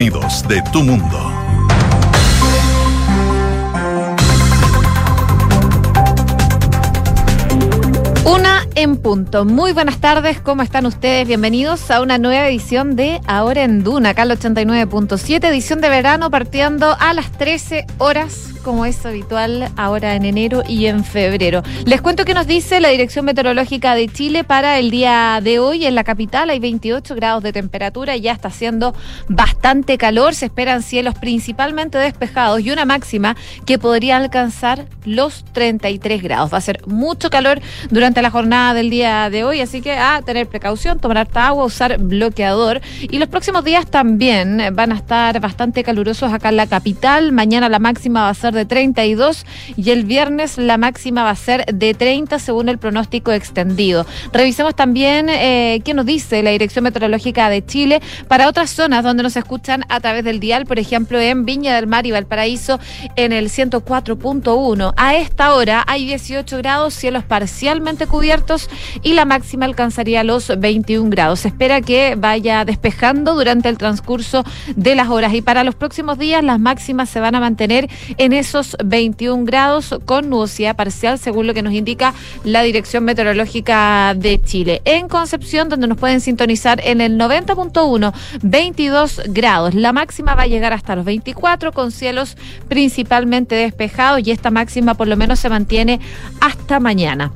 de tu mundo. Una en punto. Muy buenas tardes, ¿cómo están ustedes? Bienvenidos a una nueva edición de Ahora en Duna, acá al 89.7, edición de verano partiendo a las 13 horas como es habitual ahora en enero y en febrero. Les cuento que nos dice la Dirección Meteorológica de Chile para el día de hoy en la capital hay 28 grados de temperatura, ya está haciendo bastante calor, se esperan cielos principalmente despejados y una máxima que podría alcanzar los 33 grados. Va a ser mucho calor durante la jornada del día de hoy, así que a tener precaución, tomar harta agua, usar bloqueador y los próximos días también van a estar bastante calurosos acá en la capital. Mañana la máxima va a ser de 32 y el viernes la máxima va a ser de 30 según el pronóstico extendido. Revisemos también eh, qué nos dice la Dirección Meteorológica de Chile para otras zonas donde nos escuchan a través del dial, por ejemplo en Viña del Mar y Valparaíso en el 104.1. A esta hora hay 18 grados, cielos parcialmente cubiertos y la máxima alcanzaría los 21 grados. Se espera que vaya despejando durante el transcurso de las horas y para los próximos días las máximas se van a mantener en esos 21 grados con nubosidad parcial, según lo que nos indica la Dirección Meteorológica de Chile. En Concepción, donde nos pueden sintonizar en el 90.1, 22 grados. La máxima va a llegar hasta los 24 con cielos principalmente despejados y esta máxima por lo menos se mantiene hasta mañana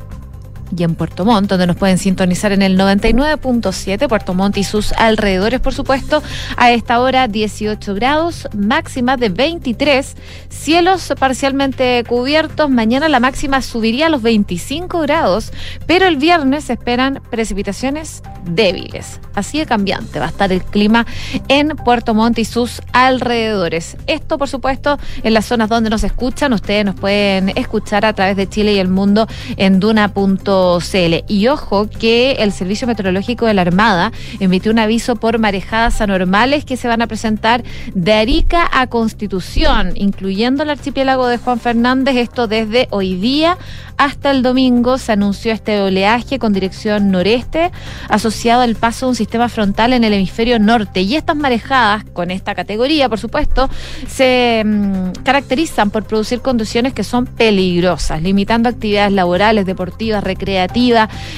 y en Puerto Montt, donde nos pueden sintonizar en el 99.7, Puerto Montt y sus alrededores, por supuesto, a esta hora 18 grados, máxima de 23, cielos parcialmente cubiertos, mañana la máxima subiría a los 25 grados, pero el viernes se esperan precipitaciones débiles, así de cambiante va a estar el clima en Puerto Montt y sus alrededores. Esto, por supuesto, en las zonas donde nos escuchan, ustedes nos pueden escuchar a través de Chile y el mundo en duna.com y ojo que el Servicio Meteorológico de la Armada emitió un aviso por marejadas anormales que se van a presentar de Arica a Constitución, incluyendo el archipiélago de Juan Fernández, esto desde hoy día hasta el domingo se anunció este oleaje con dirección noreste asociado al paso de un sistema frontal en el hemisferio norte. Y estas marejadas, con esta categoría, por supuesto, se mm, caracterizan por producir condiciones que son peligrosas, limitando actividades laborales, deportivas, recreativas,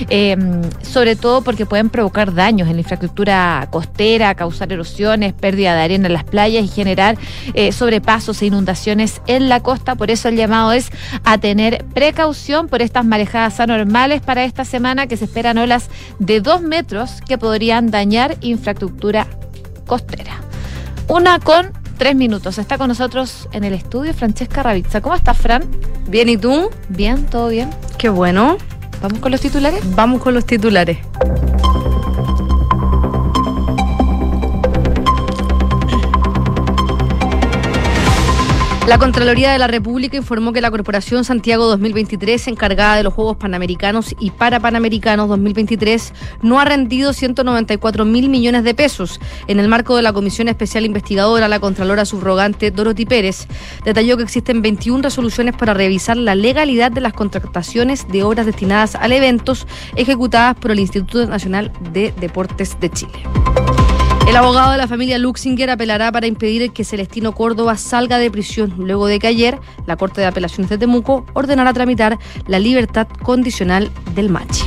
em, sobre todo porque pueden provocar daños en la infraestructura costera, causar erosiones, pérdida de arena en las playas y generar eh, sobrepasos e inundaciones en la costa. Por eso el llamado es a tener precaución por estas marejadas anormales para esta semana que se esperan olas de dos metros que podrían dañar infraestructura costera. Una con tres minutos. Está con nosotros en el estudio Francesca Ravizza. ¿Cómo estás, Fran? Bien, ¿y tú? Bien, todo bien. Qué bueno. ¿Vamos con los titulares? Vamos con los titulares. La Contraloría de la República informó que la Corporación Santiago 2023, encargada de los Juegos Panamericanos y Parapanamericanos 2023, no ha rendido 194 mil millones de pesos. En el marco de la Comisión Especial Investigadora, la Contralora Subrogante Dorothy Pérez detalló que existen 21 resoluciones para revisar la legalidad de las contrataciones de obras destinadas a eventos ejecutadas por el Instituto Nacional de Deportes de Chile. El abogado de la familia Luxinger apelará para impedir que Celestino Córdoba salga de prisión, luego de que ayer la Corte de Apelaciones de Temuco ordenara tramitar la libertad condicional del Machi.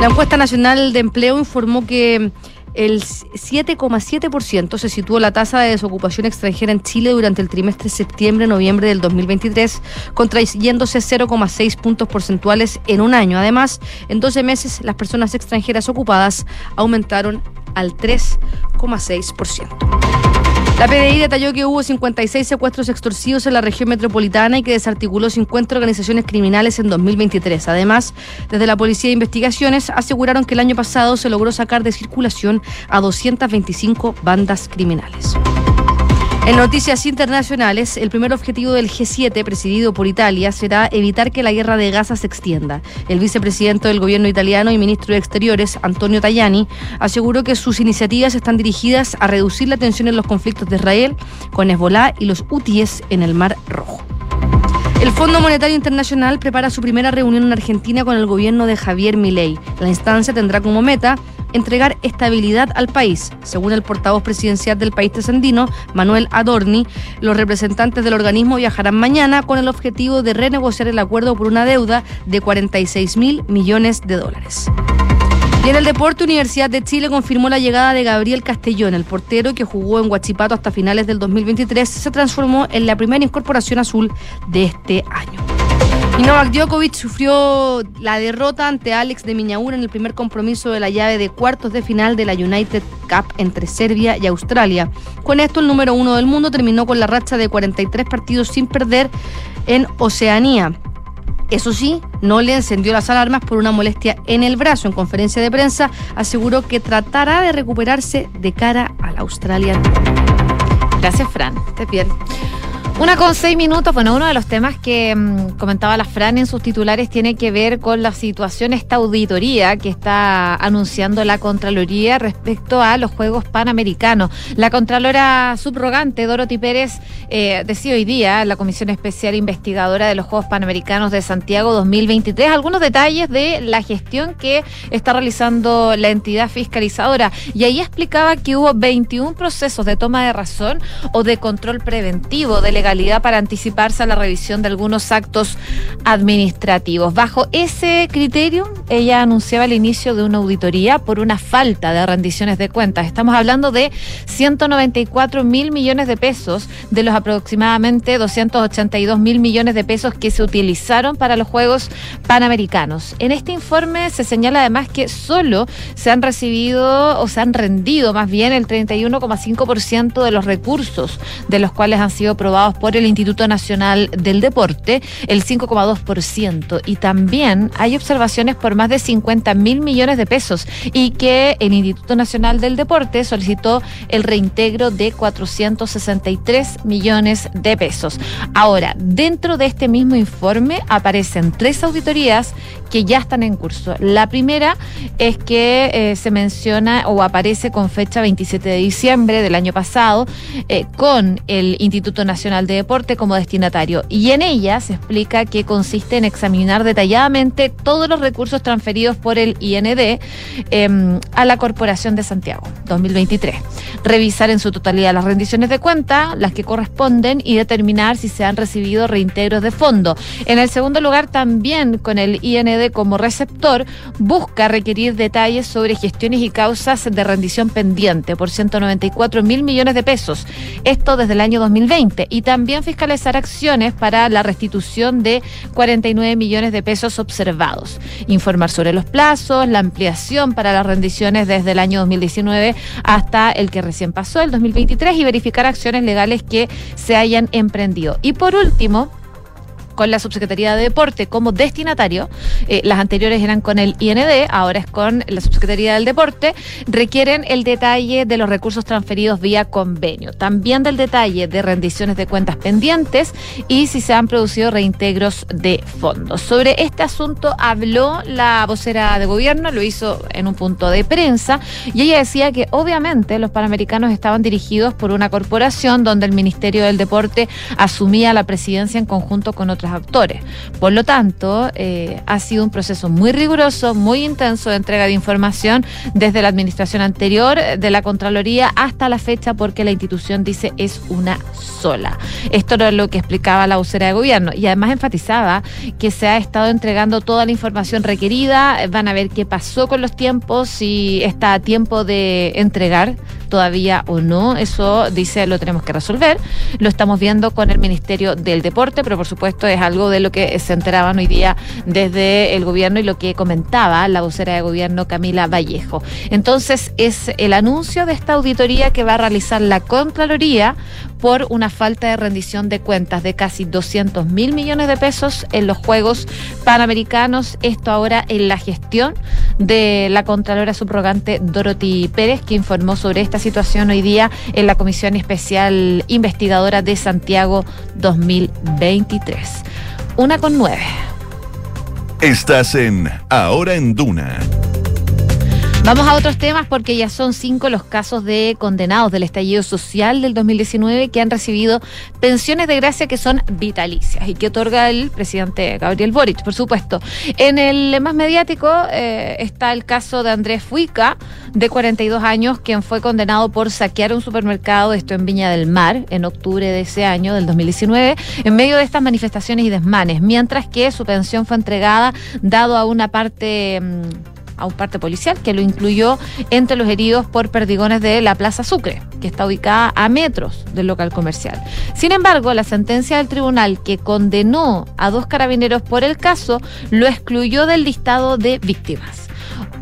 La encuesta nacional de empleo informó que el 7,7% se situó la tasa de desocupación extranjera en Chile durante el trimestre septiembre-noviembre del 2023, contrayéndose 0,6 puntos porcentuales en un año. Además, en 12 meses las personas extranjeras ocupadas aumentaron al 3,6%. La PDI detalló que hubo 56 secuestros extorsivos en la región metropolitana y que desarticuló 50 organizaciones criminales en 2023. Además, desde la Policía de Investigaciones aseguraron que el año pasado se logró sacar de circulación a 225 bandas criminales. En noticias internacionales, el primer objetivo del G7, presidido por Italia, será evitar que la guerra de Gaza se extienda. El vicepresidente del gobierno italiano y ministro de Exteriores, Antonio Tajani, aseguró que sus iniciativas están dirigidas a reducir la tensión en los conflictos de Israel con Hezbollah y los hutíes en el Mar Rojo. El Fondo Monetario Internacional prepara su primera reunión en Argentina con el gobierno de Javier Milei. La instancia tendrá como meta entregar estabilidad al país. Según el portavoz presidencial del país trasandino, Manuel Adorni, los representantes del organismo viajarán mañana con el objetivo de renegociar el acuerdo por una deuda de 46 mil millones de dólares. Y en el deporte, Universidad de Chile confirmó la llegada de Gabriel Castellón, el portero que jugó en Huachipato hasta finales del 2023, se transformó en la primera incorporación azul de este año. Y Novak Djokovic sufrió la derrota ante Alex de Miñaura en el primer compromiso de la llave de cuartos de final de la United Cup entre Serbia y Australia. Con esto, el número uno del mundo terminó con la racha de 43 partidos sin perder en Oceanía. Eso sí, no le encendió las alarmas por una molestia en el brazo. En conferencia de prensa aseguró que tratará de recuperarse de cara al Australia. Gracias, Fran. Te bien. Una con seis minutos. Bueno, uno de los temas que mm, comentaba la Fran en sus titulares tiene que ver con la situación, esta auditoría que está anunciando la Contraloría respecto a los Juegos Panamericanos. La Contralora subrogante, Dorothy Pérez, eh, decía hoy día la Comisión Especial Investigadora de los Juegos Panamericanos de Santiago 2023 algunos detalles de la gestión que está realizando la entidad fiscalizadora. Y ahí explicaba que hubo 21 procesos de toma de razón o de control preventivo para anticiparse a la revisión de algunos actos administrativos. Bajo ese criterio, ella anunciaba el inicio de una auditoría por una falta de rendiciones de cuentas. Estamos hablando de 194 mil millones de pesos de los aproximadamente 282 mil millones de pesos que se utilizaron para los Juegos Panamericanos. En este informe se señala además que solo se han recibido o se han rendido más bien el 31,5% de los recursos de los cuales han sido aprobados por el Instituto Nacional del Deporte, el 5,2%. Y también hay observaciones por más de 50 mil millones de pesos y que el Instituto Nacional del Deporte solicitó el reintegro de 463 millones de pesos. Ahora, dentro de este mismo informe aparecen tres auditorías que ya están en curso. La primera es que eh, se menciona o aparece con fecha 27 de diciembre del año pasado eh, con el Instituto Nacional de Deporte como destinatario y en ella se explica que consiste en examinar detalladamente todos los recursos transferidos por el IND em, a la Corporación de Santiago 2023. Revisar en su totalidad las rendiciones de cuenta, las que corresponden y determinar si se han recibido reintegros de fondo. En el segundo lugar, también con el IND como receptor, busca requerir detalles sobre gestiones y causas de rendición pendiente por 194 mil millones de pesos. Esto desde el año 2020. Y también fiscalizar acciones para la restitución de 49 millones de pesos observados. Informar sobre los plazos, la ampliación para las rendiciones desde el año 2019 hasta el que recién pasó, el 2023, y verificar acciones legales que se hayan emprendido. Y por último, con la Subsecretaría de Deporte como destinatario, eh, las anteriores eran con el IND, ahora es con la Subsecretaría del Deporte, requieren el detalle de los recursos transferidos vía convenio, también del detalle de rendiciones de cuentas pendientes y si se han producido reintegros de fondos. Sobre este asunto habló la vocera de gobierno, lo hizo en un punto de prensa y ella decía que obviamente los panamericanos estaban dirigidos por una corporación donde el Ministerio del Deporte asumía la presidencia en conjunto con otras actores. Por lo tanto, eh, ha sido un proceso muy riguroso, muy intenso de entrega de información desde la administración anterior de la Contraloría hasta la fecha porque la institución dice es una sola. Esto era lo que explicaba la vocera de gobierno y además enfatizaba que se ha estado entregando toda la información requerida, van a ver qué pasó con los tiempos, si está a tiempo de entregar todavía o no, eso dice lo tenemos que resolver. Lo estamos viendo con el Ministerio del Deporte, pero por supuesto es algo de lo que se enteraban hoy día desde el gobierno y lo que comentaba la vocera de gobierno Camila Vallejo. Entonces es el anuncio de esta auditoría que va a realizar la Contraloría por una falta de rendición de cuentas de casi 200 mil millones de pesos en los Juegos Panamericanos. Esto ahora en la gestión de la Contralora subrogante Dorothy Pérez, que informó sobre esta situación hoy día en la Comisión Especial Investigadora de Santiago 2023. Una con nueve. Estás en Ahora en Duna. Vamos a otros temas porque ya son cinco los casos de condenados del estallido social del 2019 que han recibido pensiones de gracia que son vitalicias y que otorga el presidente Gabriel Boric, por supuesto. En el más mediático eh, está el caso de Andrés Fuica, de 42 años, quien fue condenado por saquear un supermercado, esto en Viña del Mar, en octubre de ese año, del 2019, en medio de estas manifestaciones y desmanes, mientras que su pensión fue entregada dado a una parte... Mm, a un parte policial que lo incluyó entre los heridos por perdigones de la Plaza Sucre, que está ubicada a metros del local comercial. Sin embargo, la sentencia del tribunal que condenó a dos carabineros por el caso lo excluyó del listado de víctimas.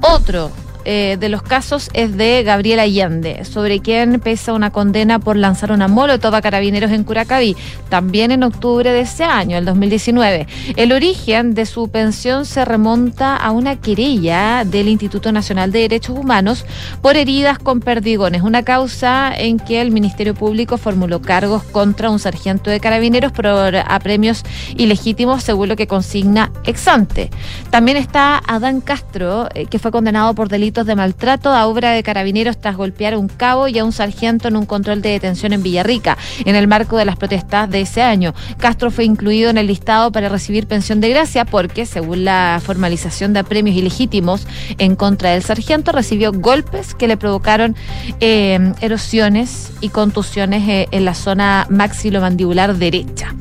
Otro eh, de los casos es de Gabriel Allende, sobre quien pesa una condena por lanzar una molotov a carabineros en Curacaví, también en octubre de ese año, el 2019. El origen de su pensión se remonta a una querella del Instituto Nacional de Derechos Humanos por heridas con perdigones, una causa en que el Ministerio Público formuló cargos contra un sargento de carabineros por apremios ilegítimos, según lo que consigna Exante. También está Adán Castro, eh, que fue condenado por de maltrato a obra de carabineros tras golpear a un cabo y a un sargento en un control de detención en Villarrica, en el marco de las protestas de ese año. Castro fue incluido en el listado para recibir pensión de gracia porque, según la formalización de premios ilegítimos en contra del sargento, recibió golpes que le provocaron eh, erosiones y contusiones eh, en la zona maxilomandibular derecha.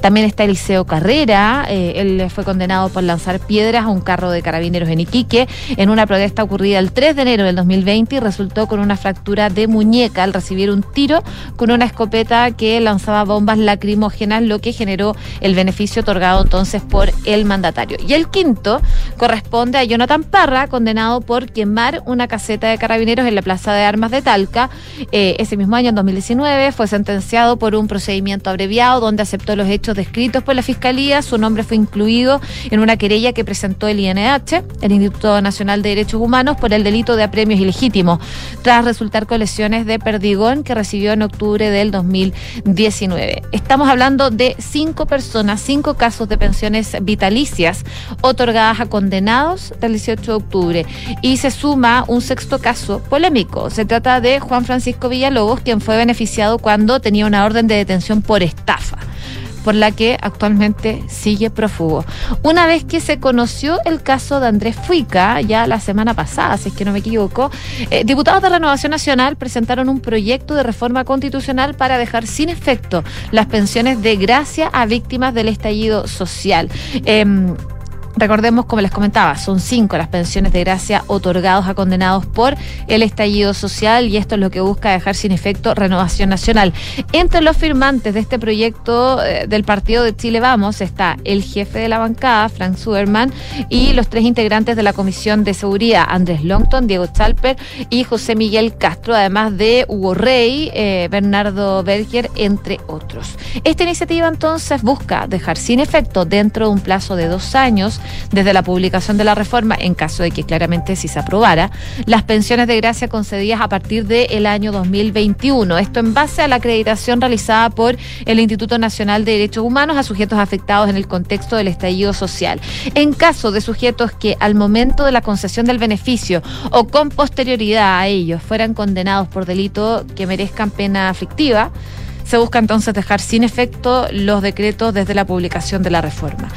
También está Eliseo Carrera, eh, él fue condenado por lanzar piedras a un carro de carabineros en Iquique en una protesta el 3 de enero del 2020 y resultó con una fractura de muñeca al recibir un tiro con una escopeta que lanzaba bombas lacrimógenas, lo que generó el beneficio otorgado entonces por el mandatario. Y el quinto corresponde a Jonathan Parra, condenado por quemar una caseta de carabineros en la Plaza de Armas de Talca. Eh, ese mismo año, en 2019, fue sentenciado por un procedimiento abreviado donde aceptó los hechos descritos por la Fiscalía. Su nombre fue incluido en una querella que presentó el INH, el Instituto Nacional de Derechos Humanos, por el delito de apremios ilegítimos, tras resultar con lesiones de perdigón que recibió en octubre del 2019. Estamos hablando de cinco personas, cinco casos de pensiones vitalicias otorgadas a condenados del 18 de octubre. Y se suma un sexto caso polémico. Se trata de Juan Francisco Villalobos, quien fue beneficiado cuando tenía una orden de detención por estafa por la que actualmente sigue prófugo. Una vez que se conoció el caso de Andrés Fuica, ya la semana pasada, si es que no me equivoco, eh, diputados de Renovación Nacional presentaron un proyecto de reforma constitucional para dejar sin efecto las pensiones de gracia a víctimas del estallido social. Em, Recordemos, como les comentaba, son cinco las pensiones de gracia otorgados a condenados por el estallido social y esto es lo que busca dejar sin efecto Renovación Nacional. Entre los firmantes de este proyecto eh, del Partido de Chile Vamos está el jefe de la bancada, Frank Zuberman, y los tres integrantes de la Comisión de Seguridad, Andrés Longton, Diego Chalper y José Miguel Castro, además de Hugo Rey, eh, Bernardo Berger, entre otros. Esta iniciativa entonces busca dejar sin efecto dentro de un plazo de dos años desde la publicación de la reforma, en caso de que claramente si se aprobara, las pensiones de gracia concedidas a partir del año 2021. Esto en base a la acreditación realizada por el Instituto Nacional de Derechos Humanos a sujetos afectados en el contexto del estallido social. En caso de sujetos que al momento de la concesión del beneficio o con posterioridad a ellos fueran condenados por delito que merezcan pena aflictiva, se busca entonces dejar sin efecto los decretos desde la publicación de la reforma.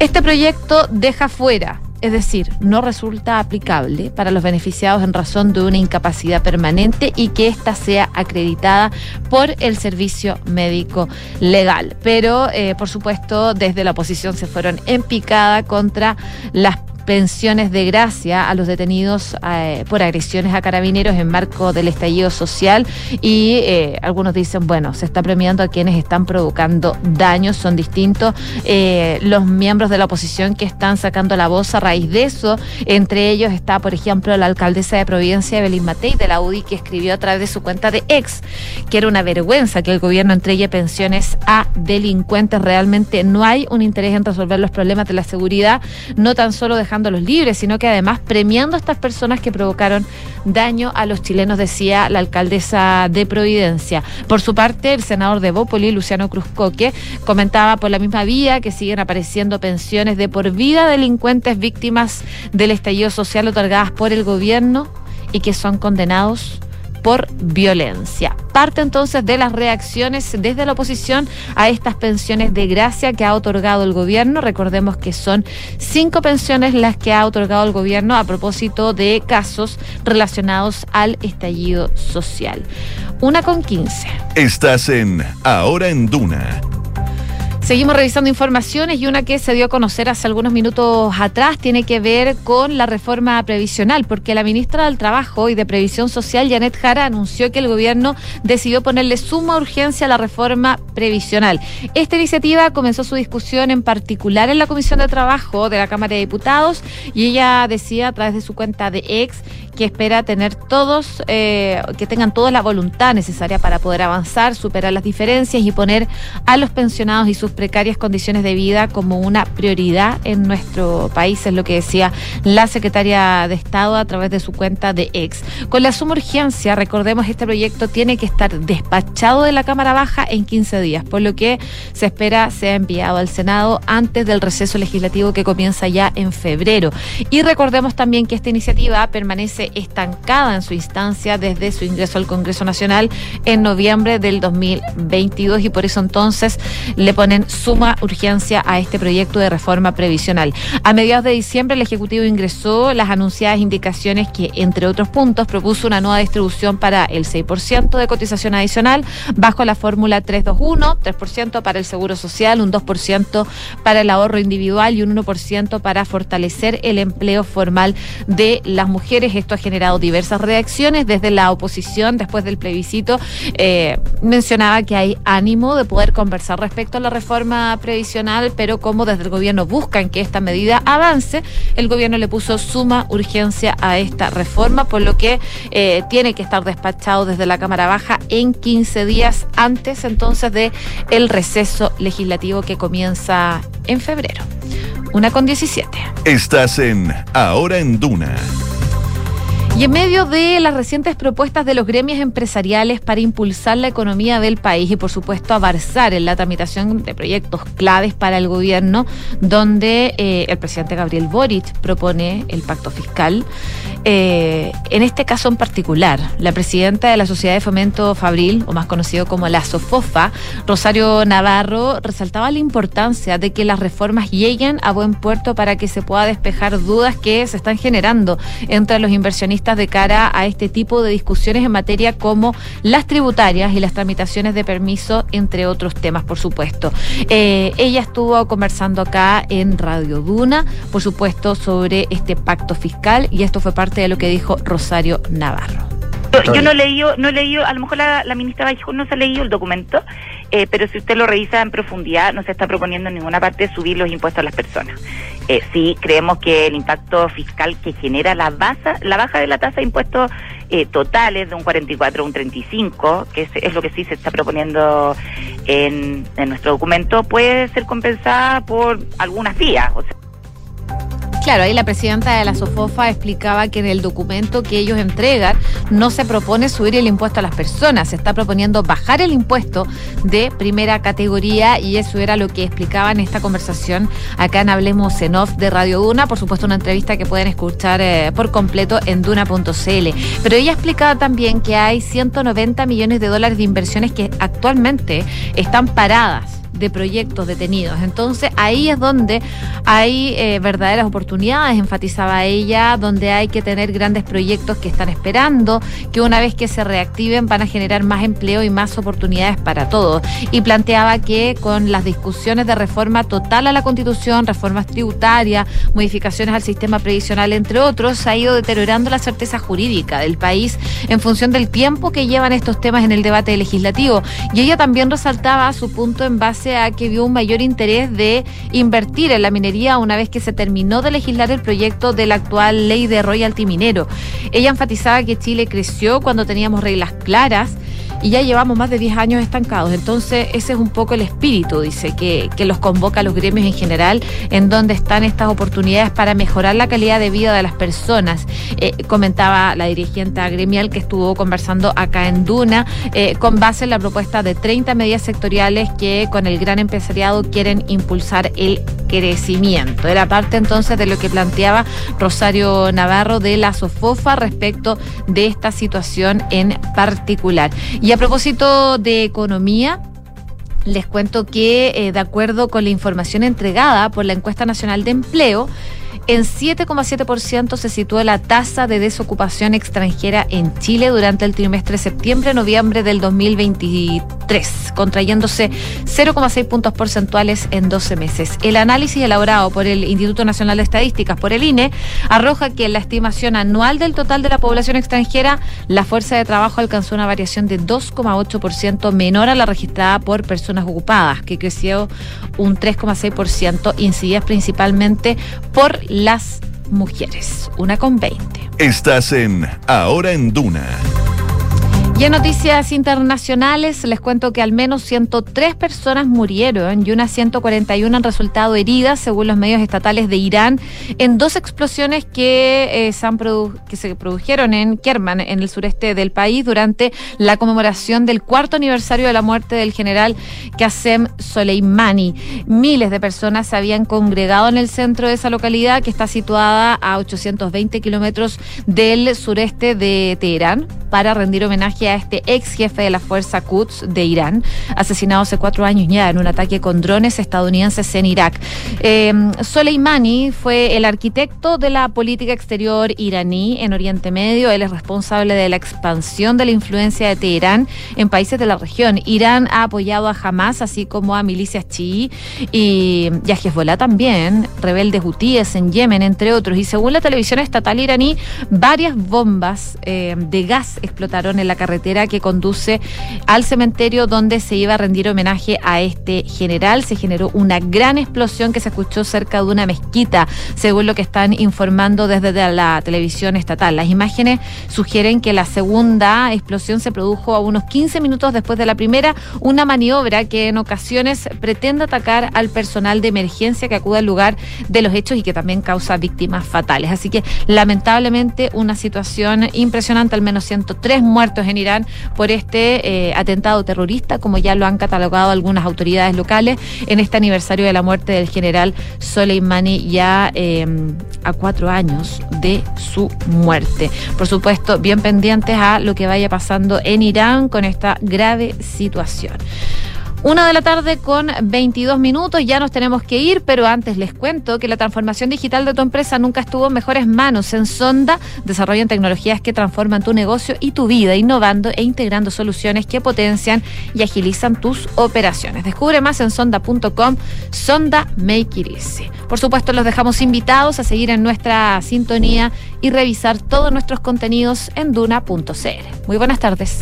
Este proyecto deja fuera es decir, no resulta aplicable para los beneficiados en razón de una incapacidad permanente y que ésta sea acreditada por el servicio médico legal. Pero, eh, por supuesto, desde la oposición se fueron en picada contra las pensiones de gracia a los detenidos eh, por agresiones a carabineros en marco del estallido social. Y eh, algunos dicen, bueno, se está premiando a quienes están provocando daños, son distintos. Eh, los miembros de la oposición que están sacando la voz a raíz de eso, entre ellos está, por ejemplo, la alcaldesa de Providencia, Evelyn Matei, de la UDI, que escribió a través de su cuenta de ex, que era una vergüenza que el gobierno entregue pensiones a delincuentes, realmente no hay un interés en resolver los problemas de la seguridad, no tan solo dejando los libres, sino que además premiando a estas personas que provocaron daño a los chilenos, decía la alcaldesa de Providencia. Por su parte, el senador de Bópoli, Luciano Cruzcoque, comentaba por la misma vía que siguen apareciendo pensiones de por vida delincuentes víctimas del estallido social otorgadas por el gobierno y que son condenados por violencia. Parte entonces de las reacciones desde la oposición a estas pensiones de gracia que ha otorgado el gobierno. Recordemos que son cinco pensiones las que ha otorgado el gobierno a propósito de casos relacionados al estallido social. Una con quince. Estás en Ahora en Duna Seguimos revisando informaciones y una que se dio a conocer hace algunos minutos atrás tiene que ver con la reforma previsional, porque la ministra del Trabajo y de Previsión Social, Janet Jara, anunció que el gobierno decidió ponerle suma urgencia a la reforma previsional. Esta iniciativa comenzó su discusión en particular en la Comisión de Trabajo de la Cámara de Diputados y ella decía a través de su cuenta de ex que espera tener todos, eh, que tengan toda la voluntad necesaria para poder avanzar, superar las diferencias y poner a los pensionados y sus precarias condiciones de vida como una prioridad en nuestro país, es lo que decía la secretaria de Estado a través de su cuenta de ex. Con la suma urgencia, recordemos, este proyecto tiene que estar despachado de la Cámara Baja en 15 días, por lo que se espera sea enviado al Senado antes del receso legislativo que comienza ya en febrero. Y recordemos también que esta iniciativa permanece estancada en su instancia desde su ingreso al Congreso Nacional en noviembre del 2022 y por eso entonces le ponen suma urgencia a este proyecto de reforma previsional. A mediados de diciembre el Ejecutivo ingresó las anunciadas indicaciones que, entre otros puntos, propuso una nueva distribución para el 6% de cotización adicional bajo la fórmula 321, 3% para el Seguro Social, un 2% para el ahorro individual y un 1% para fortalecer el empleo formal de las mujeres. Esto generado diversas reacciones desde la oposición después del plebiscito. Eh, mencionaba que hay ánimo de poder conversar respecto a la reforma forma previsional, pero como desde el gobierno buscan que esta medida avance, el gobierno le puso suma urgencia a esta reforma, por lo que eh, tiene que estar despachado desde la Cámara Baja en 15 días antes entonces de el receso legislativo que comienza en febrero. Una con 17. Estás en Ahora en Duna. Y en medio de las recientes propuestas de los gremios empresariales para impulsar la economía del país y por supuesto avanzar en la tramitación de proyectos claves para el gobierno, donde eh, el presidente Gabriel Boric propone el pacto fiscal, eh, en este caso en particular, la presidenta de la Sociedad de Fomento Fabril, o más conocido como la SOFOFA, Rosario Navarro, resaltaba la importancia de que las reformas lleguen a buen puerto para que se pueda despejar dudas que se están generando entre los inversionistas de cara a este tipo de discusiones en materia como las tributarias y las tramitaciones de permiso, entre otros temas, por supuesto. Eh, ella estuvo conversando acá en Radio Duna, por supuesto, sobre este pacto fiscal y esto fue parte de lo que dijo Rosario Navarro. Yo, no leí, no leí, a lo mejor la, ministra Vallejo no se ha leído el documento, eh, pero si usted lo revisa en profundidad, no se está proponiendo en ninguna parte subir los impuestos a las personas. Eh, sí, creemos que el impacto fiscal que genera la baja, la baja de la tasa de impuestos eh, totales de un 44 a un 35, que es, lo que sí se está proponiendo en, en nuestro documento, puede ser compensada por algunas vías. O sea, Claro, ahí la presidenta de la SOFOFA explicaba que en el documento que ellos entregan no se propone subir el impuesto a las personas, se está proponiendo bajar el impuesto de primera categoría y eso era lo que explicaba en esta conversación acá en Hablemos en Off de Radio Duna, por supuesto una entrevista que pueden escuchar eh, por completo en duna.cl. Pero ella explicaba también que hay 190 millones de dólares de inversiones que actualmente están paradas de proyectos detenidos. Entonces ahí es donde hay eh, verdaderas oportunidades, enfatizaba ella, donde hay que tener grandes proyectos que están esperando, que una vez que se reactiven van a generar más empleo y más oportunidades para todos. Y planteaba que con las discusiones de reforma total a la Constitución, reformas tributarias, modificaciones al sistema previsional, entre otros, ha ido deteriorando la certeza jurídica del país en función del tiempo que llevan estos temas en el debate legislativo. Y ella también resaltaba su punto en base a que vio un mayor interés de invertir en la minería una vez que se terminó de legislar el proyecto de la actual ley de royalty minero. Ella enfatizaba que Chile creció cuando teníamos reglas claras y ya llevamos más de 10 años estancados. Entonces, ese es un poco el espíritu, dice, que, que los convoca a los gremios en general, en donde están estas oportunidades para mejorar la calidad de vida de las personas. Eh, comentaba la dirigente gremial que estuvo conversando acá en Duna, eh, con base en la propuesta de 30 medidas sectoriales que con el gran empresariado quieren impulsar el crecimiento. Era parte entonces de lo que planteaba Rosario Navarro de la SOFOFA respecto de esta situación en particular. A propósito de economía, les cuento que, eh, de acuerdo con la información entregada por la Encuesta Nacional de Empleo, en 7,7% se situó la tasa de desocupación extranjera en Chile durante el trimestre septiembre-noviembre del 2023, contrayéndose 0,6 puntos porcentuales en 12 meses. El análisis elaborado por el Instituto Nacional de Estadísticas, por el INE, arroja que en la estimación anual del total de la población extranjera, la fuerza de trabajo alcanzó una variación de 2,8% menor a la registrada por personas ocupadas, que creció un 3,6%, incidía principalmente por las mujeres. Una con 20. Estás en Ahora en Duna. Y en noticias internacionales les cuento que al menos 103 personas murieron y unas 141 han resultado heridas, según los medios estatales de Irán, en dos explosiones que, eh, se, que se produjeron en Kerman, en el sureste del país, durante la conmemoración del cuarto aniversario de la muerte del general Qasem Soleimani. Miles de personas se habían congregado en el centro de esa localidad, que está situada a 820 kilómetros del sureste de Teherán, para rendir homenaje a este ex jefe de la fuerza Quds de Irán, asesinado hace cuatro años ya en un ataque con drones estadounidenses en Irak. Eh, Soleimani fue el arquitecto de la política exterior iraní en Oriente Medio. Él es responsable de la expansión de la influencia de Teherán en países de la región. Irán ha apoyado a Hamas, así como a milicias chií y, a Hezbollah también, rebeldes hutíes en Yemen, entre otros. Y según la televisión estatal iraní, varias bombas eh, de gas explotaron en la carretera que conduce al cementerio donde se iba a rendir homenaje a este general. Se generó una gran explosión que se escuchó cerca de una mezquita, según lo que están informando desde la televisión estatal. Las imágenes sugieren que la segunda explosión se produjo a unos 15 minutos después de la primera, una maniobra que en ocasiones pretende atacar al personal de emergencia que acude al lugar de los hechos y que también causa víctimas fatales. Así que lamentablemente una situación impresionante, al menos 103 muertos en Irán por este eh, atentado terrorista, como ya lo han catalogado algunas autoridades locales en este aniversario de la muerte del general Soleimani ya em, a cuatro años de su muerte. Por supuesto, bien pendientes a lo que vaya pasando en Irán con esta grave situación. Una de la tarde con 22 minutos, ya nos tenemos que ir, pero antes les cuento que la transformación digital de tu empresa nunca estuvo en mejores manos. En Sonda desarrollan tecnologías que transforman tu negocio y tu vida, innovando e integrando soluciones que potencian y agilizan tus operaciones. Descubre más en sonda.com, Sonda Make It Easy. Por supuesto, los dejamos invitados a seguir en nuestra sintonía y revisar todos nuestros contenidos en duna.cl. Muy buenas tardes.